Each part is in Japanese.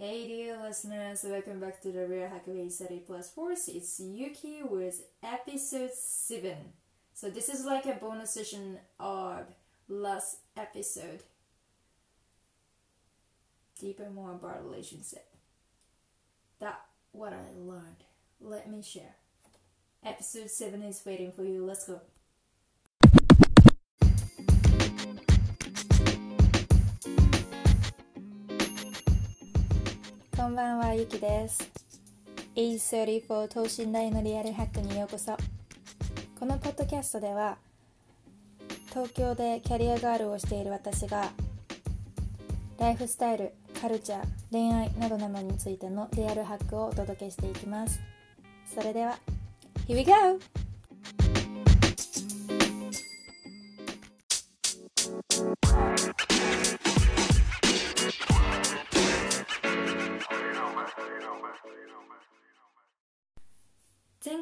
Hey dear listeners, welcome back to the Real Hackaway Study Plus Force. It's Yuki with episode 7. So this is like a bonus session of last episode. Deeper more about relationship. That what I learned. Let me share. Episode 7 is waiting for you. Let's go. こんばんは、ゆきです。A34 等身大のリアルハックにようこそ。このポッドキャストでは、東京でキャリアガールをしている私が、ライフスタイル、カルチャー、恋愛などなどについてのリアルハックをお届けしていきます。それでは、Here we go!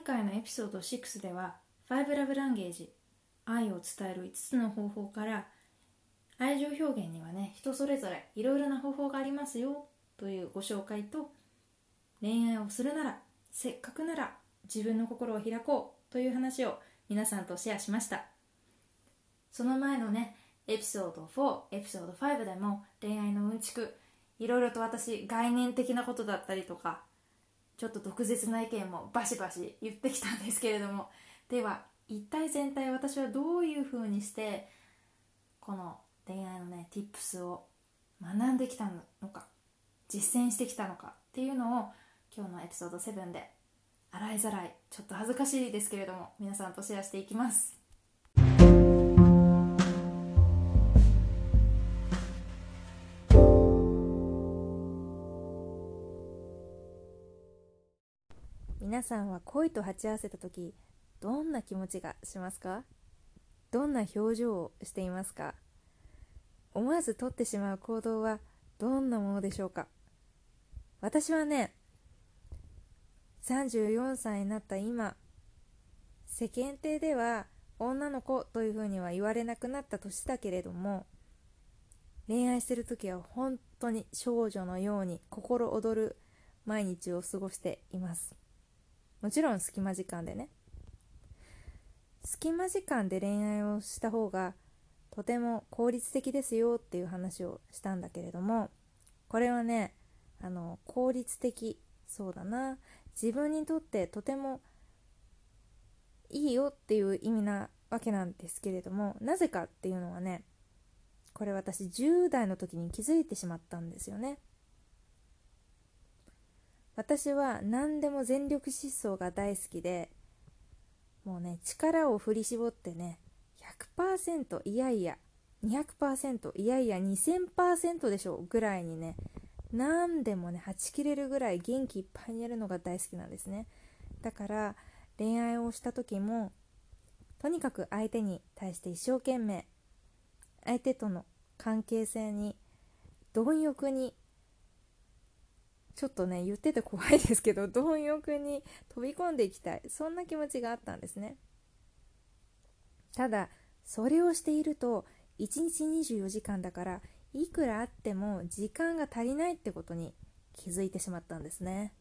回のエピソード6では5ラブランゲージ愛を伝える5つの方法から愛情表現にはね人それぞれいろいろな方法がありますよというご紹介と恋愛をするならせっかくなら自分の心を開こうという話を皆さんとシェアしました。その前のねエピソード4エピソード5でも恋愛のうんちくいろいろと私概念的なことだったりとかちょっと毒舌な意見もバシバシ言ってきたんですけれども。では一体全体私はどういうふうにしてこの恋愛のね tips を学んできたのか実践してきたのかっていうのを今日のエピソード7で洗いざらいちょっと恥ずかしいですけれども皆さんとシェアしていきます。皆さんは恋と鉢合わせた時どんな気持ちがしますか？どんな表情をしていますか？思わず取ってしまう行動はどんなものでしょうか？私はね34歳になった今世間体では女の子というふうには言われなくなった年だけれども恋愛してる時は本当に少女のように心躍る毎日を過ごしています。もちろん隙間時間でね。隙間時間で恋愛をした方がとても効率的ですよっていう話をしたんだけれどもこれはねあの効率的そうだな。自分にとってとてもいいよっていう意味なわけなんですけれどもなぜかっていうのはねこれ私10代の時に気づいてしまったんですよね。私は何でも全力疾走が大好きでもうね力を振り絞ってね100%いやいや200%いやいや2000%でしょぐらいにね何でもねはち切れるぐらい元気いっぱいにやるのが大好きなんですね。だから恋愛をした時もとにかく相手に対して一生懸命相手との関係性に貪欲にちょっとね言ってて怖いですけど 貪欲に飛び込んでいきたい。そんな気持ちがあったんですね。ただそれをしていると1日24時間だからいくらあっても時間が足りないってことに気づいてしまったんですね。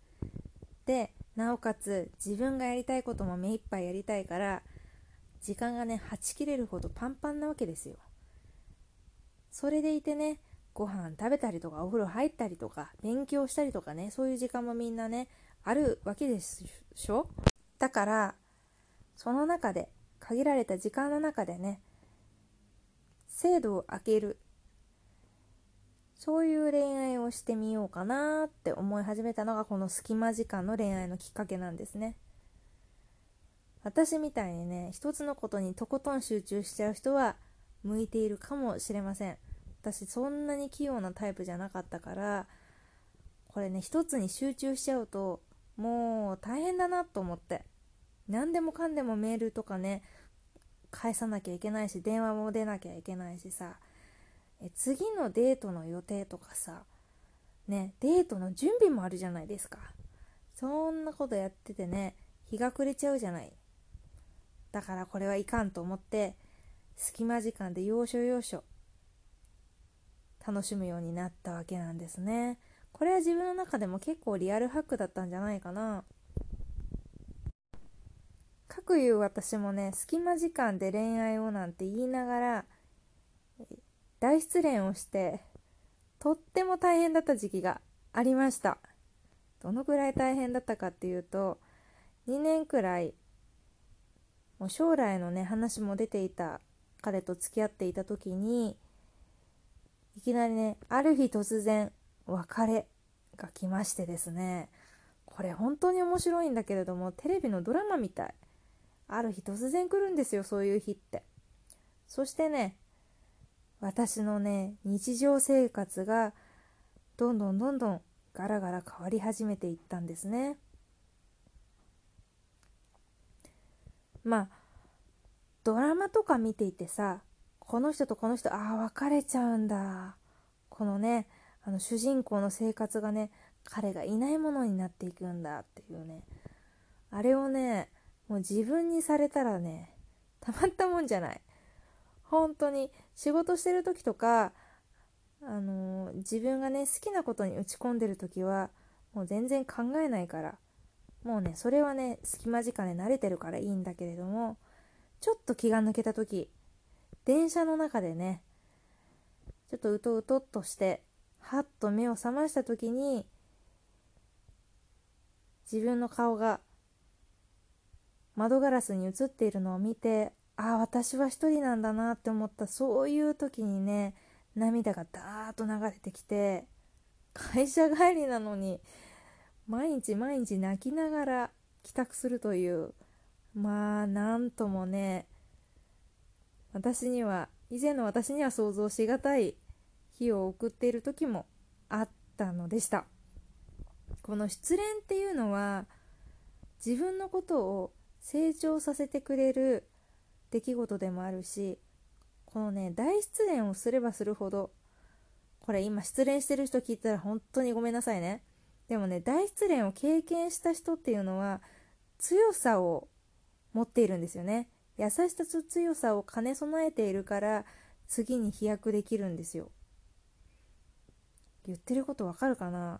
でなおかつ自分がやりたいことも目いっぱいやりたいから時間がねはち切れるほどパンパンなわけですよ。それでいてねご飯食べたりとかお風呂入ったりとか勉強したりとかねそういう時間もみんなねあるわけでしょ？だからその中で限られた時間の中でね精度を上げる。そういう恋愛をしてみようかなって思い始めたのがこの隙間時間の恋愛のきっかけなんですね。私みたいにね一つのことにとことん集中しちゃう人は向いているかもしれません。私そんなに器用なタイプじゃなかったからこれね一つに集中しちゃうともう大変だなと思って。何でもかんでもメールとかね返さなきゃいけないし電話も出なきゃいけないしさ。え次のデートの予定とかさねデートの準備もあるじゃないですか。そんなことやっててね日が暮れちゃうじゃない。だからこれはいかんと思って隙間時間で要所要所楽しむようになったわけなんですねこれは自分の中でも結構リアルハックだったんじゃないかな。かくいう私もね、隙間時間で恋愛をなんて言いながら、大失恋をして、とっても大変だった時期がありました。どのくらい大変だったかっていうと、2年くらい、もう将来のね、話も出ていた彼と付き合っていた時に、いきなりね、ある日突然、別れが来ましてですねこれ本当に面白いんだけれどもテレビのドラマみたい。ある日突然来るんですよそういう日って。そしてね私のね日常生活がどんどんどんどんガラガラ変わり始めていったんですね。まあドラマとか見ていてさこの人とこの人ああ別れちゃうんだ。このねあの主人公の生活がね彼がいないものになっていくんだ。っていうね。あれをねもう自分にされたらねたまったもんじゃない。本当に仕事してる時とかあのー、自分がね好きなことに打ち込んでる時はもう全然考えないからもうねそれはね隙間時間で慣れてるからいいんだけれどもちょっと気が抜けた時電車の中でねちょっとうとうとっとしてはっと目を覚ました時に自分の顔が窓ガラスに映っているのを見てああ私は一人なんだなって思ったそういう時にね涙がダーッと流れてきて会社帰りなのに毎日毎日泣きながら帰宅するというまあなんともね私には以前の私には想像しがたい日を送っている時もあったのでした。この失恋っていうのは自分のことを成長させてくれる出来事でもあるしこのね大失恋をすればするほどこれ今失恋してる人聞いたら本当にごめんなさいね。でもね大失恋を経験した人っていうのは強さを持っているんですよね。優しさと強さを兼ね備えているから次に飛躍できるんですよ。言ってることわかるかな？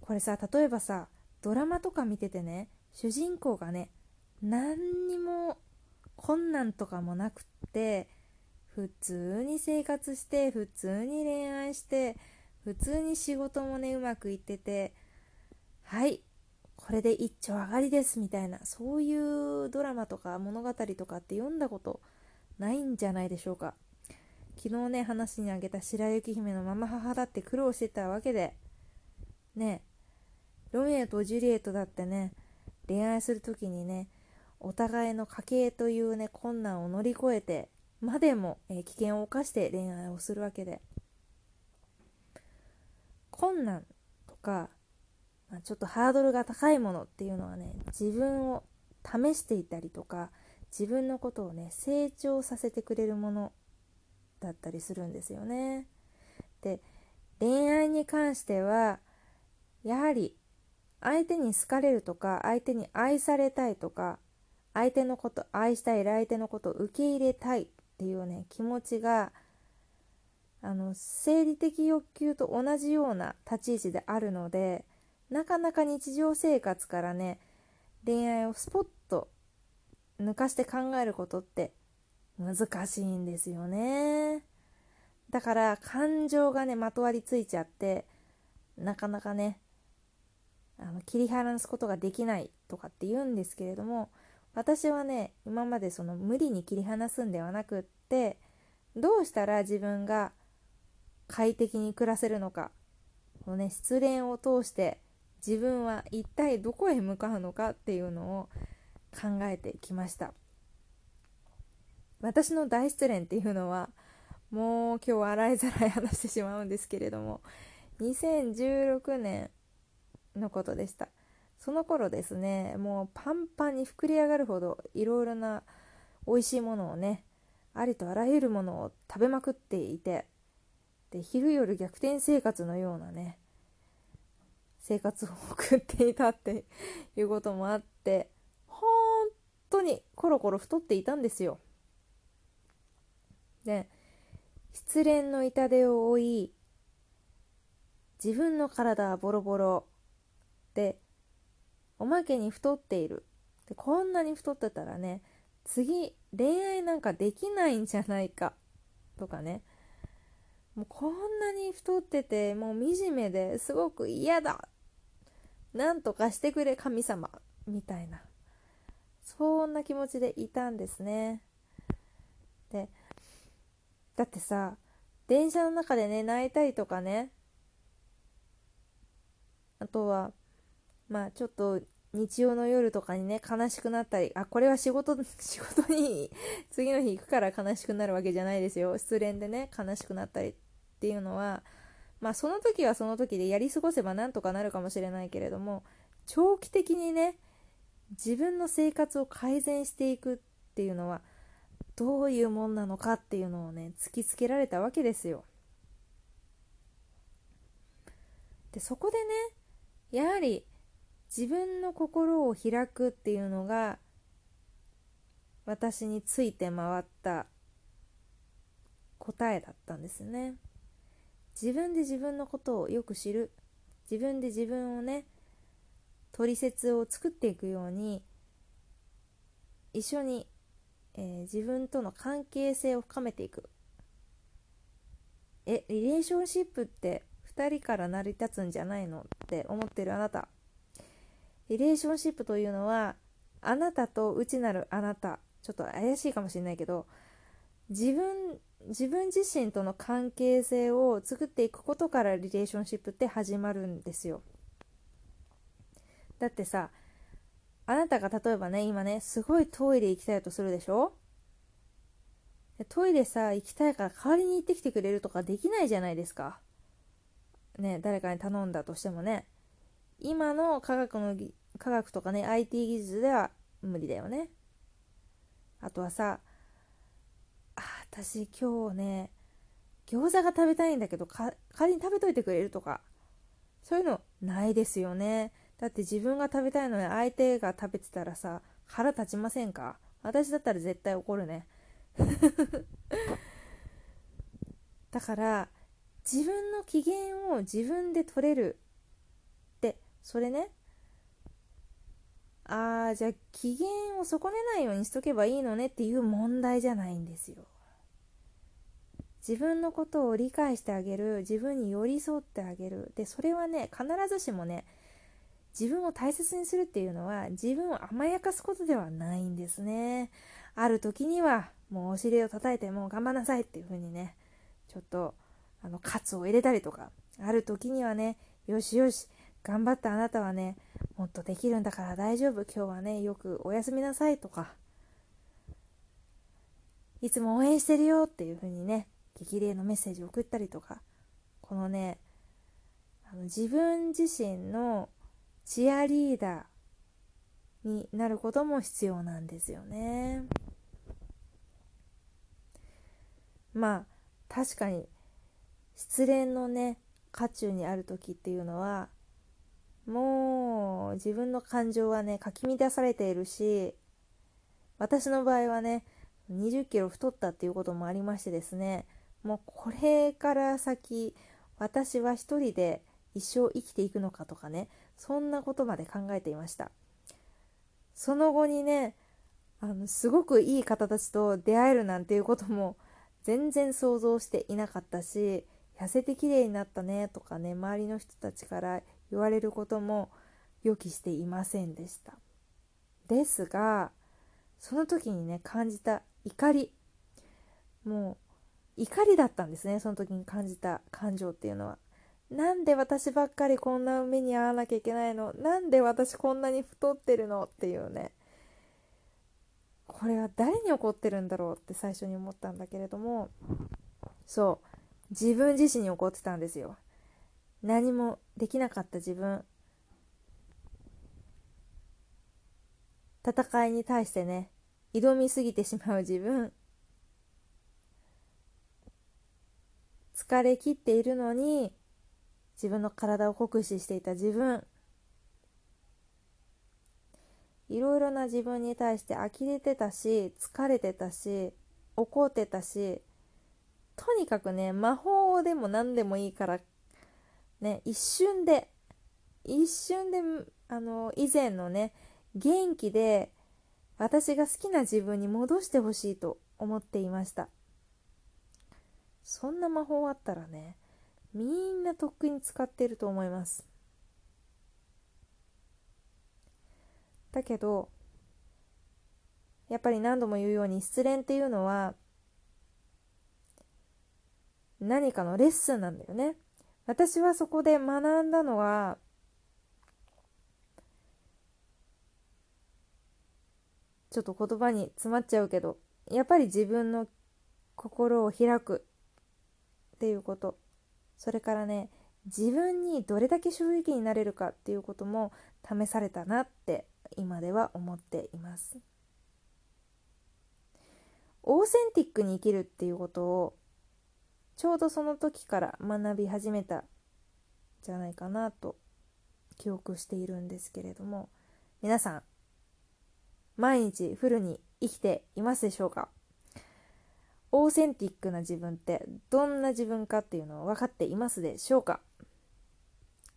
これさ例えばさドラマとか見ててね主人公がね何にも困難とかもなくって普通に生活して普通に恋愛して普通に仕事もねうまくいっててはいこれで一丁上がりですみたいなそういうドラマとか物語とかって読んだことないんじゃないでしょうか。昨日ね話にあげた白雪姫のママ母だって苦労してたわけでねロミオとジュリエットだってね恋愛する時にねお互いの家計というね困難を乗り越えてまでも、えー、危険を冒して恋愛をするわけで。困難とか、まあ、ちょっとハードルが高いものっていうのはね自分を試していたりとか自分のことをね成長させてくれるものだったりするんですよね。で恋愛に関してはやはり相手に好かれるとか相手に愛されたいとか相手のこと愛したい相手のことを受け入れたいっていうね気持ちがあの生理的欲求と同じような立ち位置であるのでなかなか日常生活からね恋愛をスポッと抜かして考えることって難しいんですよね。だから感情がね、まとわりついちゃって、なかなかね、あの切り離すことができないとかって言うんですけれども、私はね、今までその無理に切り離すんではなくって、どうしたら自分が快適に暮らせるのか、このね、失恋を通して自分は一体どこへ向かうのかっていうのを考えてきました。私の大失恋っていうのはもう今日洗いざらい話してしまうんですけれども2016年のことでしたその頃ですねもうパンパンに膨れ上がるほどいろいろな美味しいものをねありとあらゆるものを食べまくっていてで昼夜逆転生活のようなね生活を送っていたっていうこともあって本当にコロコロ太っていたんですよ。で失恋の痛手を負い自分の体はボロボロでおまけに太っている。でこんなに太ってたらね次恋愛なんかできないんじゃないか。とかね。もうこんなに太っててもう惨めですごく嫌だ。なんとかしてくれ神様みたいな。そんな気持ちでいたんですね。でだってさ電車の中でね泣いたりとかね。あとはまあちょっと日曜の夜とかにね悲しくなったりあこれは仕事 仕事に次の日行くから悲しくなるわけじゃないですよ。失恋でね悲しくなったりっていうのはまあその時はその時でやり過ごせばなんとかなるかもしれないけれども長期的にね自分の生活を改善していくっていうのはどういうもんなのかっていうのをね突きつけられたわけですよ。でそこでねやはり自分の心を開くっていうのが私について回った答えだったんですね自分で自分のことをよく知る。自分で自分をね取説を作っていくように一緒に、えー、自分との関係性を深めていく。えリレーションシップって2人から成り立つんじゃないの？って思ってるあなた。リレーションシップというのはあなたと内なるあなた。ちょっと怪しいかもしれないけど自分自分自身との関係性を作っていくことからリレーションシップって始まるんですよ。だってさあなたが例えばね今ねすごいトイレ行きたいとするでしょ？トイレさ行きたいから代わりに行ってきてくれるとかできないじゃないですか。ね誰かに頼んだとしてもね。今の科学の科学とかね IT 技術では無理だよね。あとはさ私今日ね餃子が食べたいんだけど代わりに食べといてくれるとかそういうのないですよね。だって自分が食べたいのに相手が食べてたらさ腹立ちませんか？私だったら絶対怒るね。だから自分の機嫌を自分で取れるってそれね。ああじゃあ機嫌を損ねないようにしとけばいいのねっていう問題じゃないんですよ。自分のことを理解してあげる自分に寄り添ってあげる。でそれはね必ずしもね自分を大切にするっていうのは自分を甘やかすことではないんですね。ある時にはもうお尻を叩いてもう頑張んなさいっていう風にねちょっとあのカツを入れたりとかある時にはねよしよし頑張ったあなたはねもっとできるんだから大丈夫。今日はねよくおやすみなさいとかいつも応援してるよっていう風にね激励のメッセージを送ったりとかこのねあの自分自身のチアリーダーになることも必要なんですよね。まあ確かに失恋のね渦中にある時っていうのはもう自分の感情はねかき乱されているし私の場合はね20キロ太ったっていうこともありましてですねもうこれから先私は一人で一生生きていくのかとかねそんなことまで考えていました。その後にねあのすごくいい方たちと出会えるなんていうことも全然想像していなかったし痩せて綺麗になったねとかね周りの人たちから言われることも予期していませんでした。ですがその時にね感じた怒り。もう怒りだったんですねその時に感じた感情っていうのは。なんで私ばっかりこんな目に遭わなきゃいけないの？なんで私こんなに太ってるの？っていうね。これは誰に起こってるんだろうって最初に思ったんだけれども。そう。自分自身に怒ってたんですよ。何もできなかった自分。戦いに対してね挑みすぎてしまう自分。疲れ切っているのに自分の体を酷使していた自分。いろいろな自分に対して呆れてたし疲れてたし怒ってたしとにかくね魔法でも何でもいいからね一瞬で一瞬であの以前のね元気で私が好きな自分に戻してほしいと思っていました。そんな魔法あったらねみんなとっくに使ってると思います。だけどやっぱり何度も言うように失恋っていうのは何かのレッスンなんだよね。私はそこで学んだのはちょっと言葉に詰まっちゃうけどやっぱり自分の心を開く。っていうこと。それからね自分にどれだけ正直になれるかっていうことも試されたなって今では思っています。オーセンティックに生きるっていうことをちょうどその時から学び始めたじゃないかなと記憶しているんですけれども。皆さん毎日フルに生きていますでしょうか？オーセンティックな自分ってどんな自分かっていうのを分かっていますでしょうか？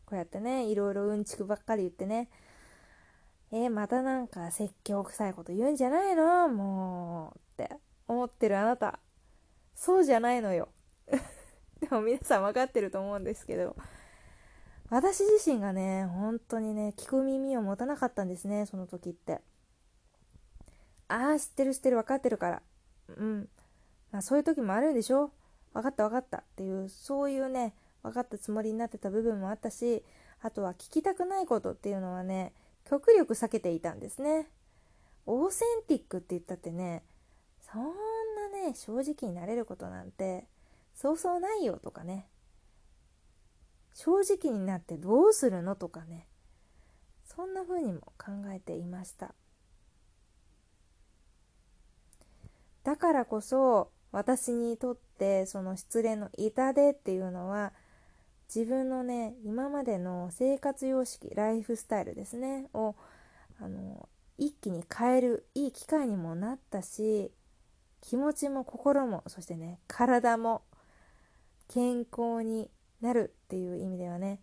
こうやってねいろいろうんちくばっかり言ってねえー、またなんか説教臭いこと言うんじゃないの？もうって思ってるあなた。そうじゃないのよ。でも皆さん分かってると思うんですけど。私自身がね本当にね聞く耳を持たなかったんですねその時って。ああ知ってる知ってる分かってるから。うん。まあそういう時もあるんでしょ？分かった分かったっていうそういうね分かったつもりになってた部分もあったしあとは聞きたくないことっていうのはね極力避けていたんですね。オーセンティックって言ったってねそんなね正直になれることなんてそうそうないよとかね。正直になってどうするのとかね。そんな風にも考えていました。だからこそ私にとってその失恋の痛手っていうのは自分のね今までの生活様式ライフスタイルですねをあの一気に変えるいい機会にもなったし気持ちも心もそしてね体も健康になるっていう意味ではね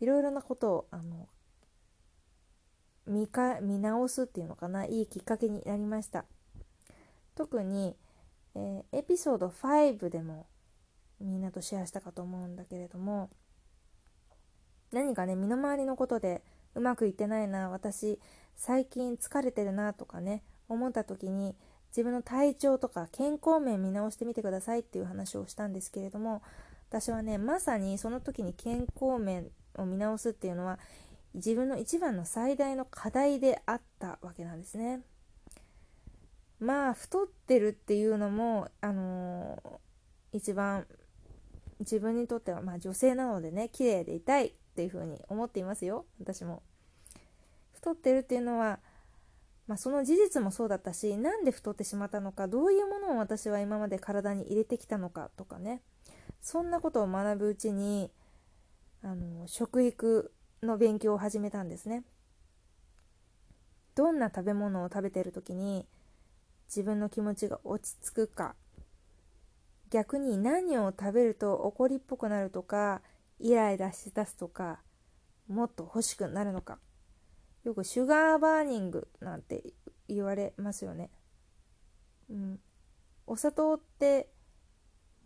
いろいろなことをあの見か見直すっていうのかないいきっかけになりました。特に、えー、エピソード5でもみんなとシェアしたかと思うんだけれども何かね身の回りのことでうまくいってないな私最近疲れてるなとかね思った時に自分の体調とか健康面見直してみてくださいっていう話をしたんですけれども私はねまさにその時に健康面を見直すっていうのは自分の一番の最大の課題であったわけなんですね。まあ太ってるっていうのも、あのー、一番自分にとっては、まあ、女性なのでね綺麗でいたいっていうふうに思っていますよ私も。太ってるっていうのは、まあ、その事実もそうだったしなんで太ってしまったのかどういうものを私は今まで体に入れてきたのかとかねそんなことを学ぶうちにあの食育の勉強を始めたんですね。どんな食べ物を食べてる時に自分の気持ちが落ち着くか逆に何を食べると怒りっぽくなるとかイライラしだすとかもっと欲しくなるのかよくシュガーバーニングなんて言われますよね。うん、お砂糖って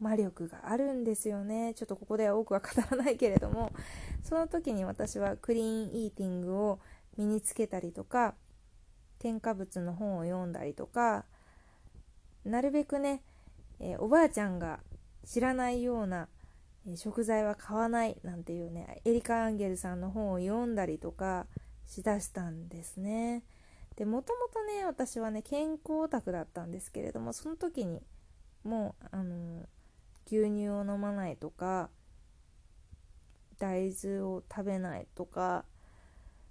魔力があるんですよね。ちょっとここでは多くは語らないけれども、その時に私はクリーンイーティングを身につけたりとか、添加物の本を読んだりとか、なるべくね、えー、おばあちゃんが知らないような、食材は買わないなんていうねエリカ・アンゲルさんの本を読んだりとかしだしたんですね。でもともとね私はね健康オタクだったんですけれどもその時にもうあの、牛乳を飲まないとか大豆を食べないとか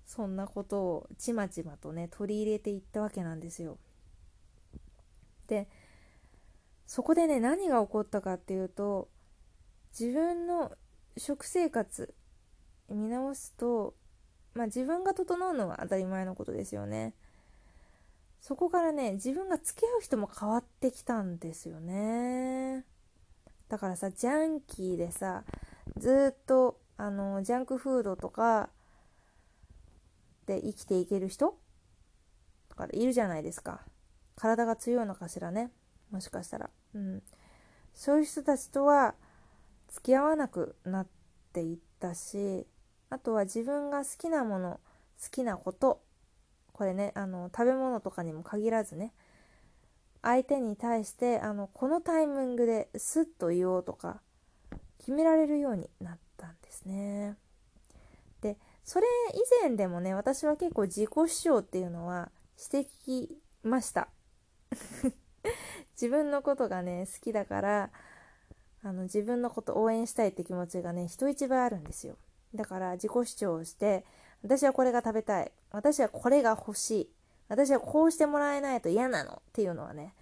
そんなことをちまちまとね取り入れていったわけなんですよ。でそこでね何が起こったかっていうと自分の食生活見直すと、まあ、自分が整うのは当たり前のことですよね。そこからね自分が付き合う人も変わってきたんですよね。だからさジャンキーでさずっとあのジャンクフードとかで生きていける人とかいるじゃないですか。体が強いのかしらね。もしかしたら。うん。そういう人たちとは付き合わなくなっていったしあとは自分が好きなもの好きなことこれねあの食べ物とかにも限らずね相手に対してあのこのタイミングでスッと言おうとか決められるようになったんですね。でそれ以前でもね私は結構自己主張っていうのはしてきました。自分のことがね好きだからあの自分のこと応援したいって気持ちがね人一倍あるんですよ。だから自己主張をして私はこれが食べたい。私はこれが欲しい。私はこうしてもらえないと嫌なのっていうのはね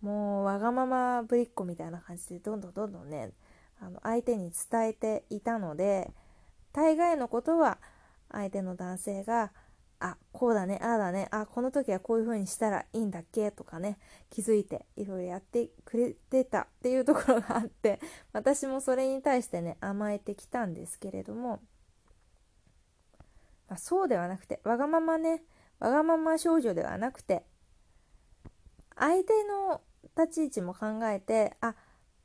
もうわがままぶりっ子みたいな感じでどんどんどんどんねあの相手に伝えていたので大概のことは相手の男性があこうだねああだねあこの時はこういう風にしたらいいんだっけ？とかね気づいていろいろやってくれてたっていうところがあって 私もそれに対してね甘えてきたんですけれども、まあ、そうではなくてわがままねわがまま少女ではなくて相手の立ち位置も考えてあ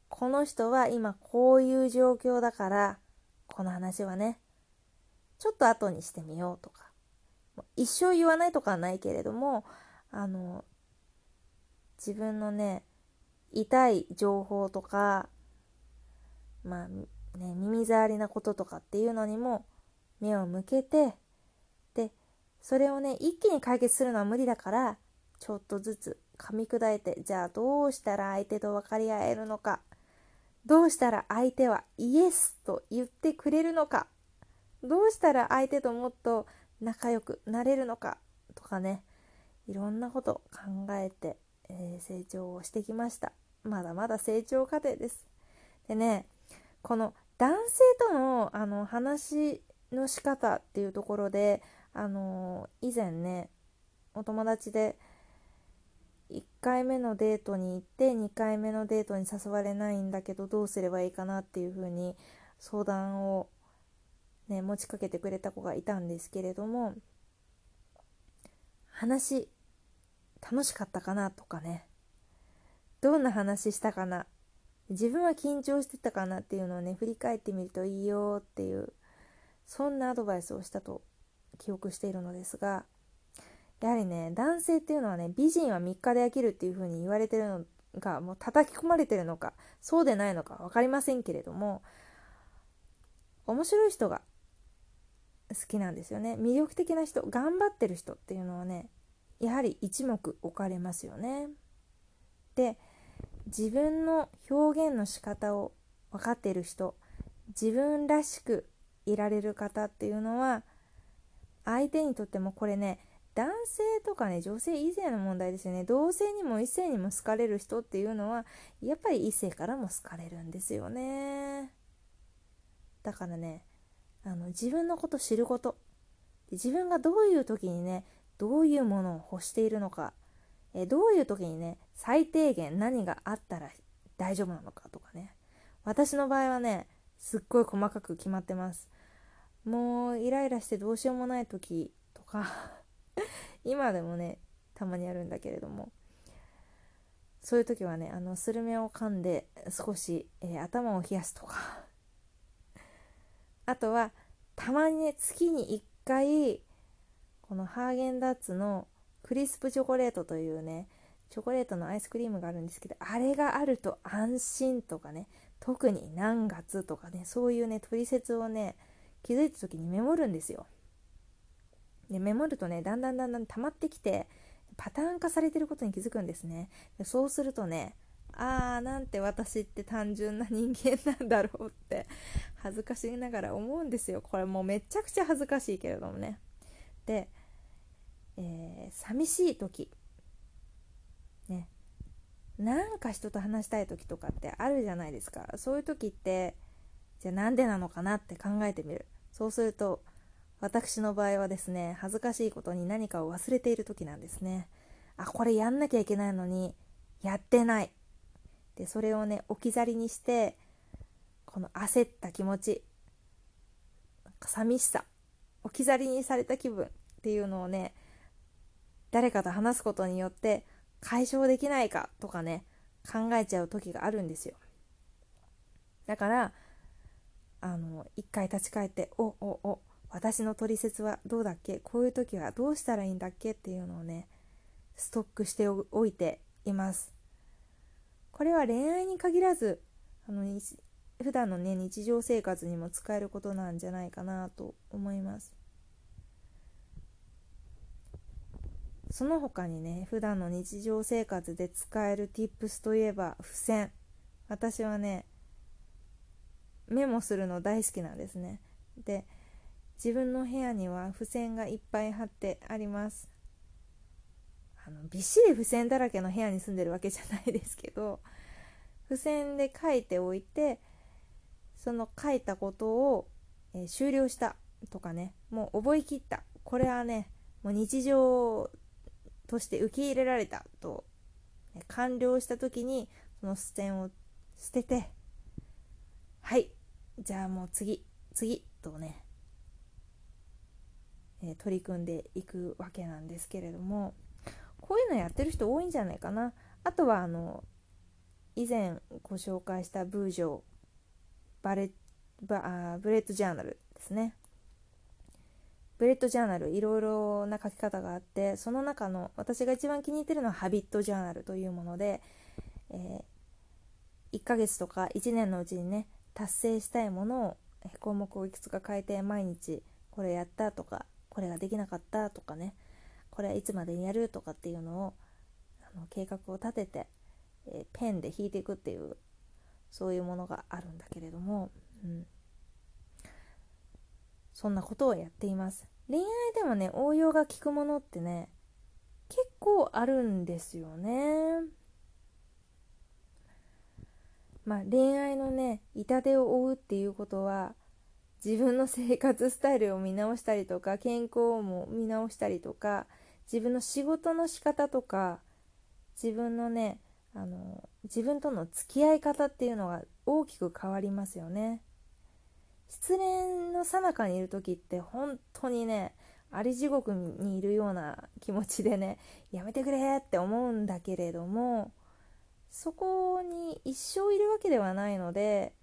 この人は今こういう状況だからこの話はねちょっと後にしてみようとか一生言わないとかはないけれどもあの自分のね痛い情報とかまあね耳障りなこととかっていうのにも目を向けてでそれをね一気に解決するのは無理だからちょっとずつ噛み砕いてじゃあどうしたら相手と分かり合えるのかどうしたら相手はイエスと言ってくれるのかどうしたら相手ともっと仲良くなれるのかとかねいろんなこと考えて、えー、成長をしてきました。まだまだ成長過程です。でねこの男性とのあの話の仕方っていうところであの以前ねお友達で1回目のデートに行って2回目のデートに誘われないんだけどどうすればいいかなっていうふうに相談を、ね、持ちかけてくれた子がいたんですけれども話楽しかったかなとかね。どんな話したかな。自分は緊張してたかなっていうのをね振り返ってみるといいよっていうそんなアドバイスをしたと記憶しているのですがやはりね男性っていうのはね美人は3日で飽きるっていう風に言われてるのがもう叩き込まれてるのかそうでないのか分かりませんけれども面白い人が好きなんですよね。魅力的な人頑張ってる人っていうのはねやはり一目置かれますよね。で自分の表現の仕方を分かっている人自分らしくいられる方っていうのは相手にとってもこれね男性とかね女性以前の問題ですよね。同性にも異性にも好かれる人っていうのはやっぱり異性からも好かれるんですよね。だからねあの自分のこと知ること。自分がどういう時にねどういうものを欲しているのか。えどういう時にね最低限何があったら大丈夫なのかとかね。私の場合はねすっごい細かく決まってます。もうイライラしてどうしようもない時とか 今でもねたまにあるんだけれども。そういう時はねあのスルメを噛んで少し、えー、頭を冷やすとか。あとはたまにね月に1回このハーゲンダッツのクリスプチョコレートというねチョコレートのアイスクリームがあるんですけどあれがあると安心とかね特に何月とかねそういうね取説をね気づいた時にメモるんですよ。でメモるとねだんだんだんだん溜まってきてパターン化されてることに気づくんですね。でそうするとねあーなんて私って単純な人間なんだろうって 恥ずかしながら思うんですよ。これもうめちゃくちゃ恥ずかしいけれどもね。で、えー、寂しい時。ね。なんか人と話したい時とかってあるじゃないですか。そういう時ってじゃあなんでなのかなって考えてみる。そうすると私の場合はですね恥ずかしいことに何かを忘れている時なんですね。あこれやんなきゃいけないのにやってない。でそれをね置き去りにしてこの焦った気持ち寂しさ置き去りにされた気分っていうのをね誰かと話すことによって解消できないかとかね考えちゃう時があるんですよ。だからあの一回立ち返って「おおお私の取説はどうだっけ？こういう時はどうしたらいいんだっけ?」っていうのをねストックしておいています。これは恋愛に限らずあの普段のね日常生活にも使えることなんじゃないかなと思います。その他にね普段の日常生活で使える tips といえば付箋。私はねメモするの大好きなんですね。で自分の部屋には付箋がいっぱい貼ってあります。あのびっしり付箋だらけの部屋に住んでるわけじゃないですけど付箋で書いておいてその書いたことを、えー、終了したとかねもう覚えきった。これはねもう日常として受け入れられたと、ね、完了した時にその付箋を捨ててはいじゃあもう次次とね、え、取り組んでいくわけなんですけれどもこういうのやってる人多いんじゃないかな。あとはあの以前ご紹介したブージョーバレバブレッドジャーナルですね。ブレッドジャーナルいろいろな書き方があってその中の私が一番気に入ってるのはハビットジャーナルというもので、えー、1ヶ月とか1年のうちにね達成したいものを項目をいくつか変えて毎日これやったとかこれができなかったとかね。これはいつまでにやるとかっていうのをあの計画を立てて、えー、ペンで引いていくっていうそういうものがあるんだけれども、うん、そんなことをやっています。恋愛でもね応用が効くものってね結構あるんですよね。まあ恋愛のね痛手を負うっていうことは自分の生活スタイルを見直したりとか健康も見直したりとか自分の仕事の仕方とか自分のねあの自分との付き合い方っていうのが大きく変わりますよね。失恋の最中にいる時って本当にねあり地獄にいるような気持ちでねやめてくれって思うんだけれどもそこに一生いるわけではないので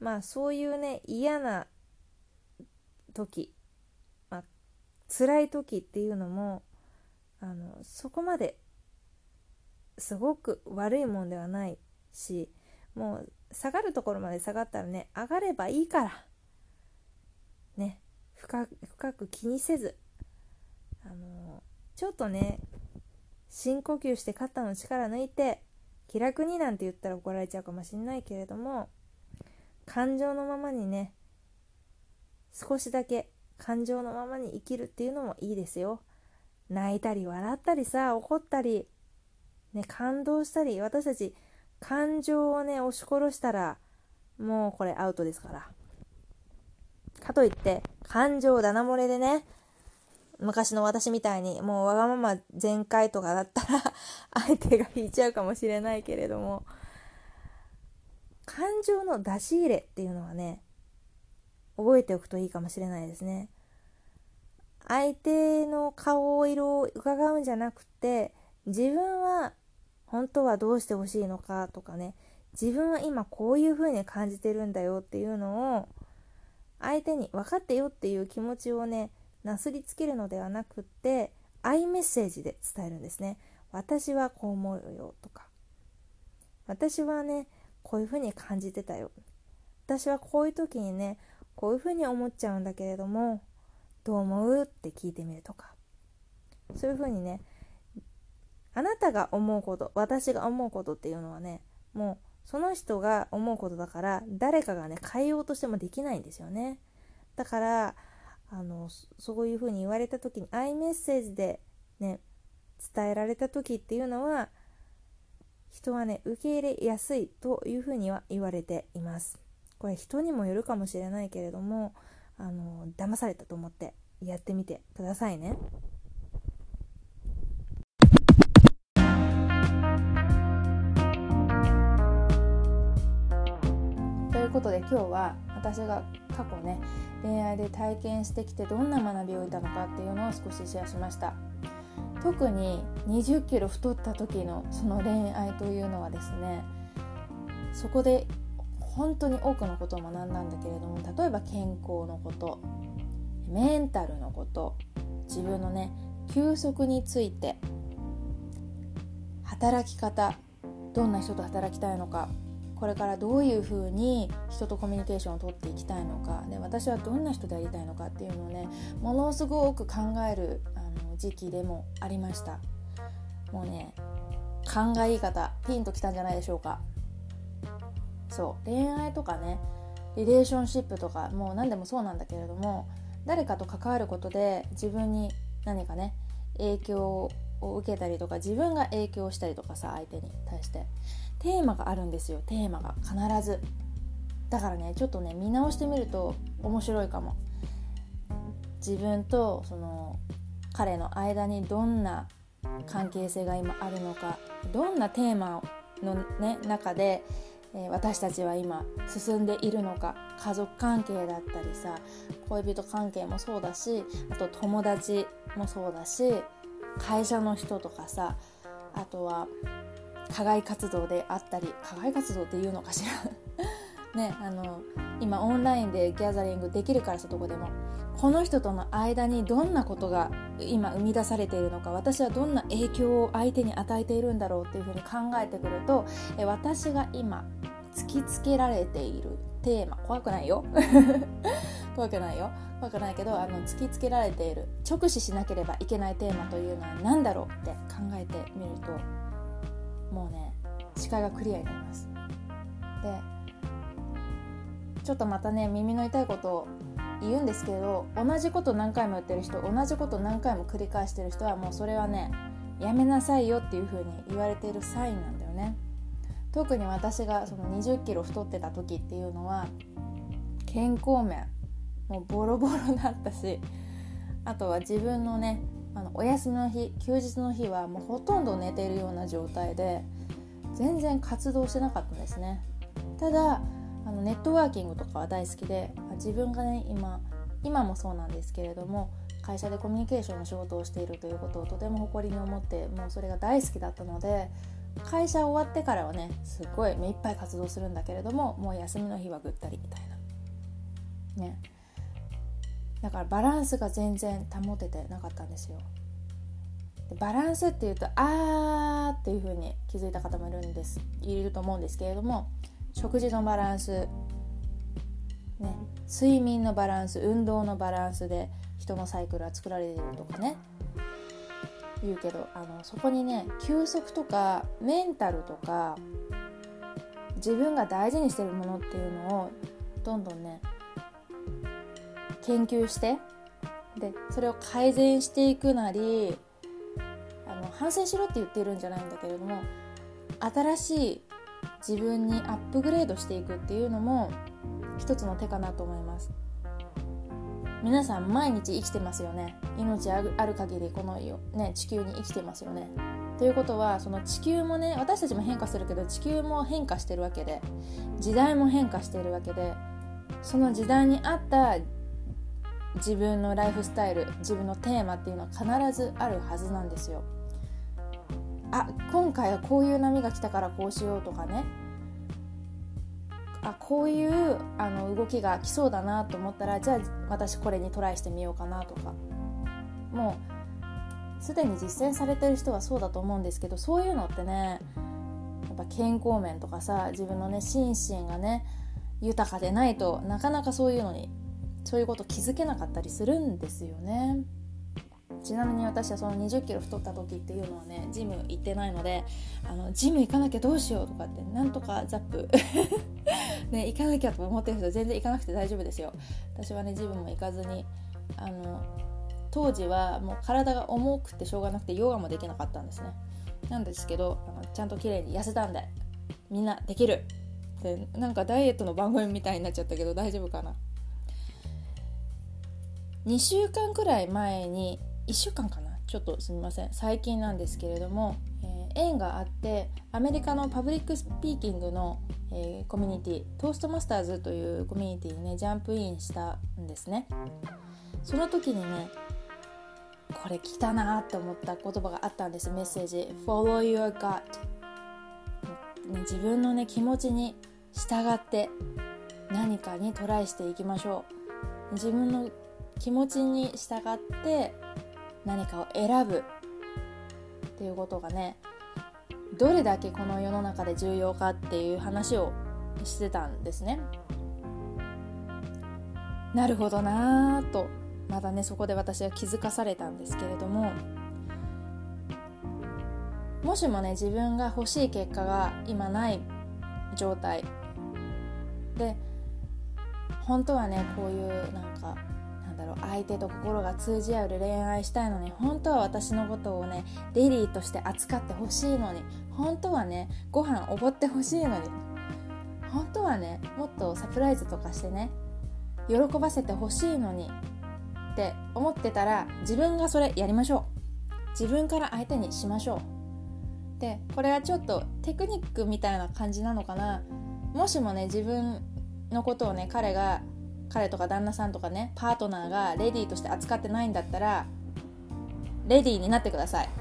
まあそういうね嫌な時、まあ辛い時っていうのもあのそこまですごく悪いもんではないしもう下がるところまで下がったらね上がればいいからね深く気にせずあのちょっとね深呼吸して肩の力抜いて気楽になんて言ったら怒られちゃうかもしんないけれども感情のままにね少しだけ感情のままに生きるっていうのもいいですよ。泣いたり笑ったりさ怒ったりね感動したり私たち感情をね押し殺したらもうこれアウトですから。かといって、感情だな漏れでね、昔の私みたいにもうわがまま全開とかだったら 相手が引いちゃうかもしれないけれども感情の出し入れっていうのはね覚えておくといいかもしれないですね。相手の顔色を伺うんじゃなくて自分は本当はどうしてほしいのかとかね自分は今こういう風に感じてるんだよっていうのを相手に分かってよっていう気持ちをねなすりつけるのではなくってアイメッセージで伝えるんですね。私はこう思うよとか。私はねこういうふうに感じてたよ。私はこういう時にねこういうふうに思っちゃうんだけれどもどう思う？って聞いてみるとか。そういうふうにねあなたが思うこと私が思うことっていうのはねもうその人が思うことだから誰かがね変えようとしてもできないんですよね。だからあのそういうふうに言われた時にアイメッセージでね伝えられた時っていうのは人はね受け入れやすいというふうには言われています。これ人にもよるかもしれないけれどもあの騙されたと思ってやってみてくださいね。こことで今日は私が過去ね恋愛で体験してきてどんな学びを得たのかっていうのを少しシェアしました特に2 0キロ太った時のその恋愛というのはですねそこで本当に多くのことを学んだんだけれども例えば健康のことメンタルのこと自分のね休息について働き方どんな人と働きたいのかこれからどういうふうに人とコミュニケーションをとっていきたいのかで私はどんな人でありたいのかっていうのをねものすごく考えるあの時期でもありました。もうね考え方ピンときたんじゃないでしょうか。そう。恋愛とかねリレーションシップとかもう何でもそうなんだけれども誰かと関わることで自分に何かね影響を受けたりとか自分が影響したりとかさ相手に対して。テーマがあるんですよテーマが。必ず。だからねちょっとね見直してみると面白いかも。自分とその彼の間にどんな関係性が今あるのかどんなテーマの、ね、中で私たちは今進んでいるのか家族関係だったりさ恋人関係もそうだしあと友達もそうだし会社の人とかさあとは課外活動であったり課外活動っていうのかしら？ねあの今オンラインでギャザリングできるからさどこでも。この人との間にどんなことが今生み出されているのか私はどんな影響を相手に与えているんだろうっていうふうに考えてくると私が今突きつけられているテーマ怖くないよ？怖くないよ？怖くないけどあの突きつけられている直視しなければいけないテーマというのは何だろうって考えてみるともうね視界がクリアになります。でちょっとまたね耳の痛いことを言うんですけど同じこと何回も言ってる人同じこと何回も繰り返してる人はもうそれはねやめなさいよっていう風に言われているサインなんだよね。特に私がその20キロ太ってた時っていうのは健康面もうボロボロだったしあとは自分のねあのお休みの日休日の日はもうほとんど寝てるような状態で全然活動してなかったんですね。ただあのネットワーキングとかは大好きで自分がね今今もそうなんですけれども会社でコミュニケーションの仕事をしているということをとても誇りに思ってもうそれが大好きだったので会社終わってからはねすごい目いっぱい活動するんだけれどももう休みの日はぐったりみたいな。ね。だからバランスが全然保ててなかったんですよ。バランスっていうとあーっていう風に気づいた方もいるんですいると思うんですけれども食事のバランス、ね、睡眠のバランス運動のバランスで人のサイクルは作られてるとかね。言うけどあのそこにね休息とかメンタルとか自分が大事にしてるものっていうのをどんどんね研究してでそれを改善していくなりあの反省しろって言ってるんじゃないんだけれども新しい自分にアップグレードしていくっていうのも一つの手かなと思います。皆さん毎日生きてますよね。命ある限りこの、ね、地球に生きてますよね。ということはその地球もね私たちも変化するけど地球も変化してるわけで時代も変化してるわけでその時代に合った自分のライフスタイル自分のテーマっていうのは必ずあるはずなんですよ。あ今回はこういう波が来たからこうしようとかねあこういうあの動きが来そうだなと思ったらじゃあ私これにトライしてみようかなとかもうすでに実践されてる人はそうだと思うんですけどそういうのってねやっぱ健康面とかさ自分のね心身がね豊かでないとなかなかそういうのにそういうこと気づけなかったりするんですよね。ちなみに私はその2 0キロ太った時っていうのはねジム行ってないのであのジム行かなきゃどうしようとかってなんとかザップ。ね行かなきゃと思ってる人全然行かなくて大丈夫ですよ。私はねジムも行かずにあの当時はもう体が重くてしょうがなくてヨガもできなかったんですね。なんですけどあのちゃんと綺麗に痩せたんでみんなできる。でなんかダイエットの番組みたいになっちゃったけど大丈夫かな。2週間くらい前に1週間かな？ちょっとすみません。最近なんですけれども、え縁があってアメリカのパブリックスピーキングの、えー、コミュニティトーストマスターズというコミュニティにね jump in したんですね。その時にねこれ来たなって思った言葉があったんです。メッセージ「Follow your gut」ね、自分のね気持ちに従って何かにトライしていきましょう。自分の気持ちに従って何かを選ぶっていうことがねどれだけこの世の中で重要かっていう話をしてたんですね。なるほどなぁとまだねそこで私は気づかされたんですけれどももしもね自分が欲しい結果が今ない状態で本当はねこういうなんかろう相手と心が通じ合う恋愛したいのに本当は私のことをねレディーとして扱ってほしいのに本当はねご飯おごってほしいのに本当はねもっとサプライズとかしてね喜ばせてほしいのにって思ってたら自分がそれやりましょう。自分から相手にしましょう。でこれはちょっとテクニックみたいな感じなのかな。もしもね自分のことをね彼が彼とか旦那さんとかねパートナーがレディーとして扱ってないんだったらレディーになってください。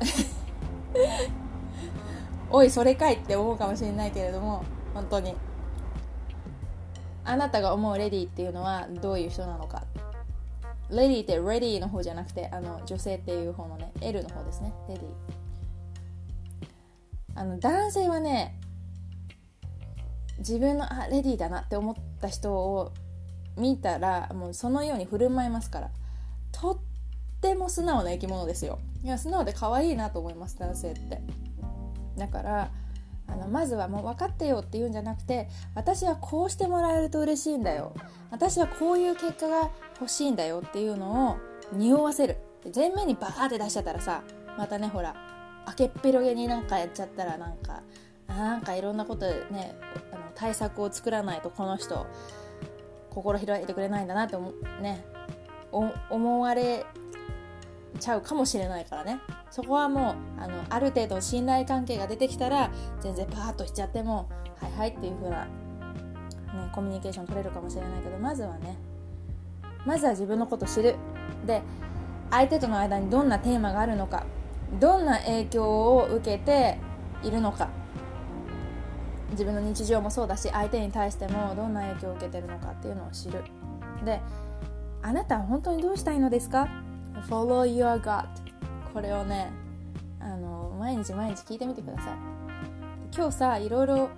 おいそれかいって思うかもしれないけれども本当に。あなたが思うレディーっていうのはどういう人なのか。レディーってレディーの方じゃなくてあの女性っていう方のね L の方ですね。レディー。あの男性はね自分のあレディーだなって思った人を見たらもうそのように振る舞いますから。とっても素直な生き物ですよ。いや素直で可愛いなと思います男性って。だからあのまずはもう分かってよって言うんじゃなくて私はこうしてもらえると嬉しいんだよ。私はこういう結果が欲しいんだよっていうのを匂わせる。前面にバーって出しちゃったらさまたねほら開けっぺろげになんかやっちゃったらなんかなんかいろんなことねあの対策を作らないとこの人心開いてくれないんだなって思,、ね、思われちゃうかもしれないからね。そこはもうあのある程度信頼関係が出てきたら全然パーッとしちゃってもはいはいっていう風な、ね、コミュニケーション取れるかもしれないけどまずはねまずは自分のこと知る。で相手との間にどんなテーマがあるのかどんな影響を受けているのか自分の日常もそうだし相手に対してもどんな影響を受けてるのかっていうのを知る。であなたは本当にどうしたいのですか Follow your gut これをねあの毎日毎日聞いてみてください。今日さいろいろ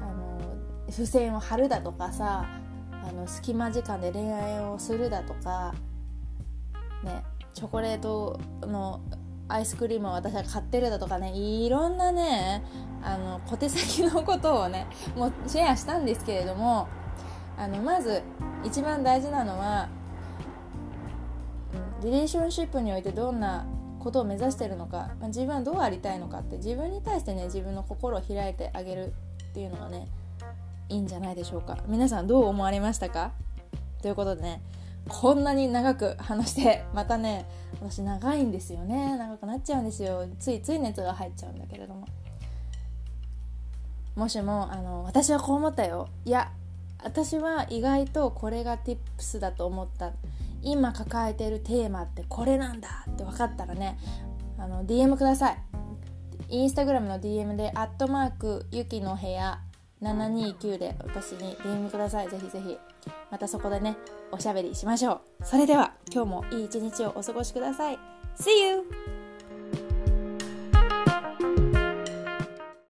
あの付箋を貼るだとかさあの隙間時間で恋愛をするだとかねチョコレートのアイスクリームを私は買ってるだとかねいろんなねあの小手先のことをねもうシェアしたんですけれどもあのまず一番大事なのは、リレーションシップにおいてどんなことを目指してるのか、ま、自分はどうありたいのかって自分に対してね自分の心を開いてあげるっていうのがねいいんじゃないでしょうか。皆さんどう思われましたか？ということでねこんなに長く話してまたね私長いんですよね。長くなっちゃうんですよ。ついつい熱が入っちゃうんだけれども。もしもあの私はこう思ったよ。いや私は意外とこれが tips だと思った。今抱えてるテーマってこれなんだって分かったらねあの DM ください。インスタグラムの DM で「アットマークゆきの部屋729」で私に DM ください。ぜひぜひ。またそこでねおしゃべりしましょう。それでは今日もいい一日をお過ごしください。See you!